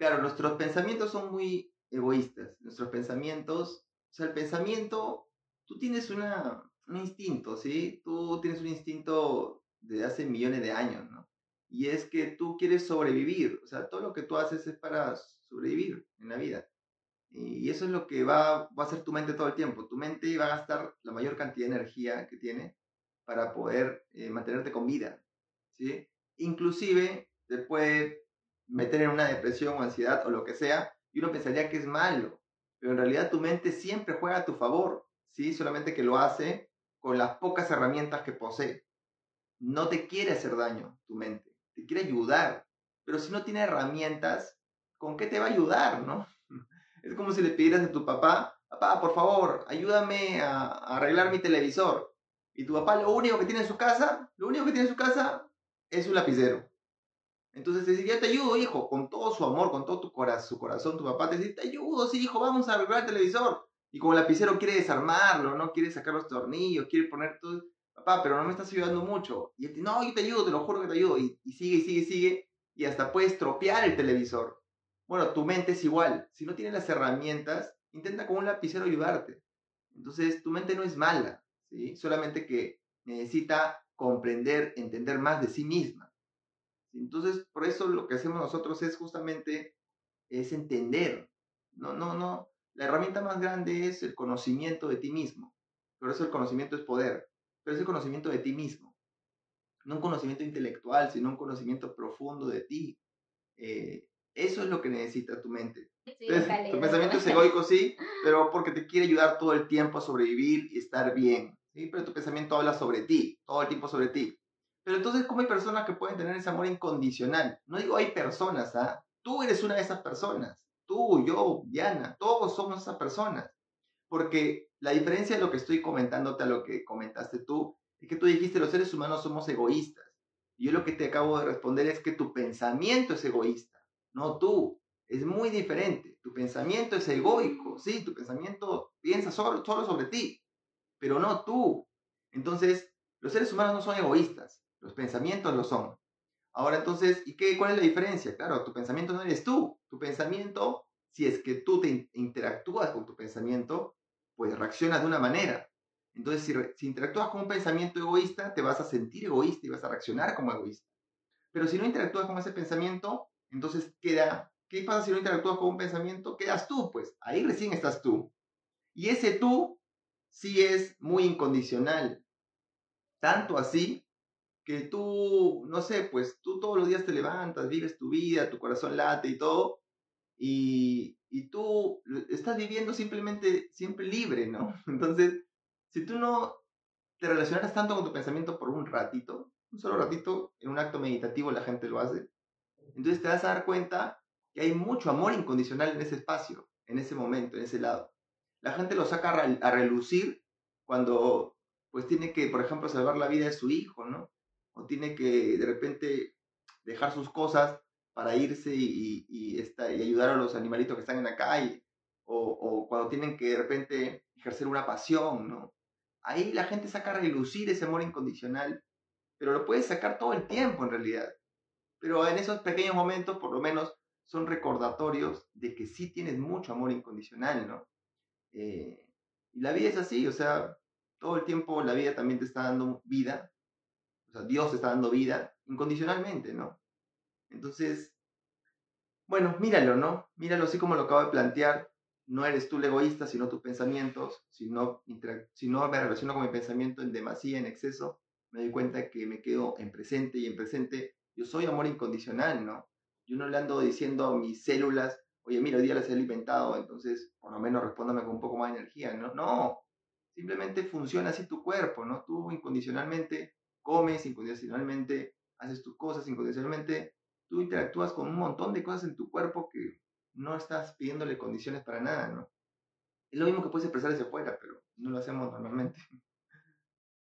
Claro, nuestros pensamientos son muy egoístas. Nuestros pensamientos, o sea, el pensamiento, tú tienes una, un instinto, ¿sí? Tú tienes un instinto de hace millones de años, ¿no? Y es que tú quieres sobrevivir, o sea, todo lo que tú haces es para sobrevivir en la vida. Y eso es lo que va, va a hacer tu mente todo el tiempo. Tu mente va a gastar la mayor cantidad de energía que tiene para poder eh, mantenerte con vida, ¿sí? Inclusive te puede meter en una depresión o ansiedad o lo que sea, y uno pensaría que es malo, pero en realidad tu mente siempre juega a tu favor, ¿sí? Solamente que lo hace con las pocas herramientas que posee. No te quiere hacer daño tu mente, te quiere ayudar, pero si no tiene herramientas, ¿con qué te va a ayudar, no? Es como si le pidieras a tu papá, papá, por favor, ayúdame a, arreglar mi televisor. Y tu papá lo único que tiene en su casa, lo único que tiene en su casa es un lapicero. Entonces dice, yo te ayudo, hijo, con todo su amor, con todo tu corazón, su corazón, tu papá te dice, te ayudo, sí, hijo, vamos a arreglar el televisor. Y como el lapicero quiere desarmarlo, ¿no? Quiere sacar los tornillos, quiere poner todo, papá, pero no me estás ayudando mucho. Y él dice, no, yo te ayudo, te lo juro que te ayudo. Y, sigue, sigue, sigue, y hasta puedes tropear el televisor. Bueno, tu mente es igual. Si no tienes las herramientas, intenta con un lapicero ayudarte. Entonces, tu mente no es mala, ¿sí? Solamente que necesita comprender, entender más de sí misma. Entonces, por eso lo que hacemos nosotros es justamente es entender. No, no, no. La herramienta más grande es el conocimiento de ti mismo. Por eso el conocimiento es poder. Pero es el conocimiento de ti mismo. No un conocimiento intelectual, sino un conocimiento profundo de ti. Eh, eso es lo que necesita tu mente. tu pensamiento es egoico, sí, pero porque te quiere ayudar todo el tiempo a sobrevivir y estar bien. ¿sí? Pero tu pensamiento habla sobre ti, todo el tiempo sobre ti. Pero entonces, ¿cómo hay personas que pueden tener ese amor incondicional? No digo hay personas, ¿ah? Tú eres una de esas personas. Tú, yo, Diana, todos somos esas personas. Porque la diferencia de lo que estoy comentándote a lo que comentaste tú, es que tú dijiste los seres humanos somos egoístas. Y yo lo que te acabo de responder es que tu pensamiento es egoísta no tú. Es muy diferente. Tu pensamiento es egoico, sí, tu pensamiento piensa solo, solo sobre ti, pero no tú. Entonces, los seres humanos no son egoístas, los pensamientos lo son. Ahora entonces, ¿y qué, cuál es la diferencia? Claro, tu pensamiento no eres tú. Tu pensamiento, si es que tú te interactúas con tu pensamiento, pues reaccionas de una manera. Entonces, si, si, interactúas con un pensamiento egoísta, te vas a sentir egoísta y vas a reaccionar como egoísta. Pero si no interactúas con ese pensamiento, entonces queda, ¿qué pasa si no interactúas con un pensamiento? Quedas tú, pues ahí recién estás tú. Y ese tú sí es muy incondicional. Tanto así que tú, no sé, pues tú todos los días te levantas, vives tu vida, tu corazón late y todo, y, y tú estás viviendo simplemente siempre libre, ¿no? Entonces, si tú no te relacionaras tanto con tu pensamiento por un ratito, un solo ratito, en un acto meditativo la gente lo hace, entonces te vas a dar cuenta que hay mucho amor incondicional en ese espacio, en ese momento, en ese lado. La gente lo saca a relucir cuando pues tiene que, por ejemplo, salvar la vida de su hijo, ¿no? Tiene que de repente dejar sus cosas para irse y, y, ayudar a los animalitos que están en la calle. O, o, cuando tienen que de repente ejercer una pasión, ¿no? Ahí la gente saca a relucir ese amor incondicional, pero lo puedes sacar todo el tiempo en realidad. Pero en esos pequeños momentos, por lo menos, son recordatorios de que sí tienes mucho amor incondicional, ¿no? Eh, y la vida es así, o sea, todo el tiempo la vida también te está dando vida, o sea, Dios está dando vida incondicionalmente, ¿no? Entonces, bueno, míralo, ¿no? Míralo así como lo acabo de plantear. No eres tú el egoísta, sino tus pensamientos. Si no, si no me relaciono con mi pensamiento en demasía, en exceso, me doy cuenta que me quedo en presente y en presente yo soy amor incondicional, ¿no? Yo no le ando diciendo a mis células, oye, mira, hoy día las he alimentado, entonces por lo menos respóndame con un poco más de energía, ¿no? No, simplemente funciona así tu cuerpo, ¿no? Tú incondicionalmente comes, incondicionalmente haces tus cosas, incondicionalmente tú interactúas con un montón de cosas en tu cuerpo que no estás pidiéndole condiciones para nada, ¿no? Es lo mismo que puedes expresar hacia afuera, pero no lo hacemos normalmente.